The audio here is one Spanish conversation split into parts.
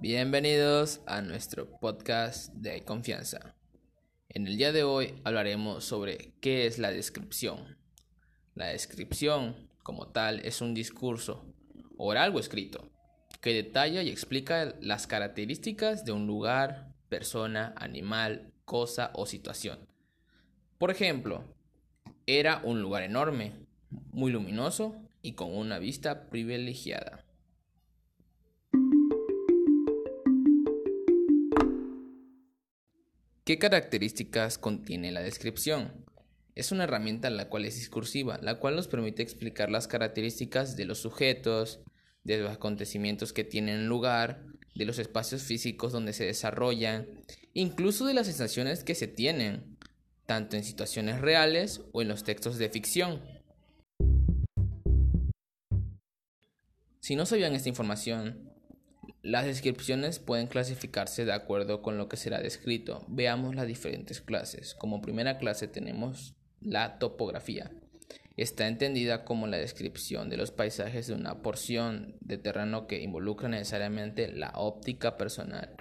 Bienvenidos a nuestro podcast de confianza. En el día de hoy hablaremos sobre qué es la descripción. La descripción, como tal, es un discurso o algo escrito que detalla y explica las características de un lugar, persona, animal, cosa o situación. Por ejemplo, era un lugar enorme, muy luminoso y con una vista privilegiada. ¿Qué características contiene la descripción? Es una herramienta la cual es discursiva, la cual nos permite explicar las características de los sujetos, de los acontecimientos que tienen lugar, de los espacios físicos donde se desarrollan, incluso de las sensaciones que se tienen, tanto en situaciones reales o en los textos de ficción. Si no sabían esta información, las descripciones pueden clasificarse de acuerdo con lo que será descrito. Veamos las diferentes clases. Como primera clase tenemos la topografía. Está entendida como la descripción de los paisajes de una porción de terreno que involucra necesariamente la óptica personal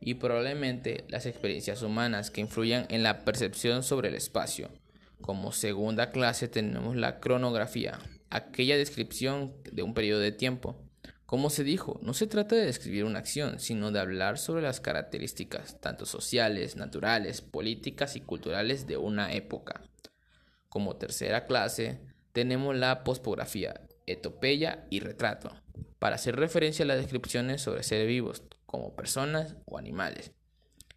y probablemente las experiencias humanas que influyan en la percepción sobre el espacio. Como segunda clase tenemos la cronografía, aquella descripción de un periodo de tiempo como se dijo, no se trata de describir una acción, sino de hablar sobre las características, tanto sociales, naturales, políticas y culturales de una época. Como tercera clase, tenemos la pospografía, etopeya y retrato, para hacer referencia a las descripciones sobre seres vivos, como personas o animales.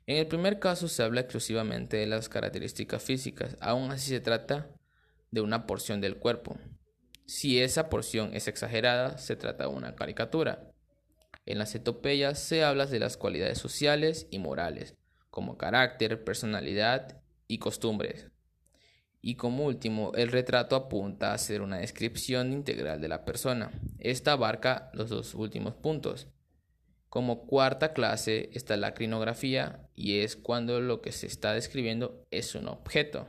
En el primer caso se habla exclusivamente de las características físicas, aún así se trata de una porción del cuerpo, si esa porción es exagerada, se trata de una caricatura. En las etopeyas se habla de las cualidades sociales y morales, como carácter, personalidad y costumbres. Y como último, el retrato apunta a ser una descripción integral de la persona. Esta abarca los dos últimos puntos. Como cuarta clase está la crinografía y es cuando lo que se está describiendo es un objeto.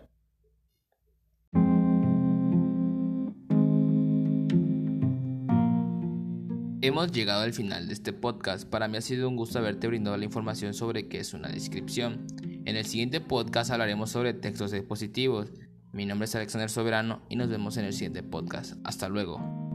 Hemos llegado al final de este podcast. Para mí ha sido un gusto haberte brindado la información sobre qué es una descripción. En el siguiente podcast hablaremos sobre textos expositivos. Mi nombre es Alexander Soberano y nos vemos en el siguiente podcast. Hasta luego.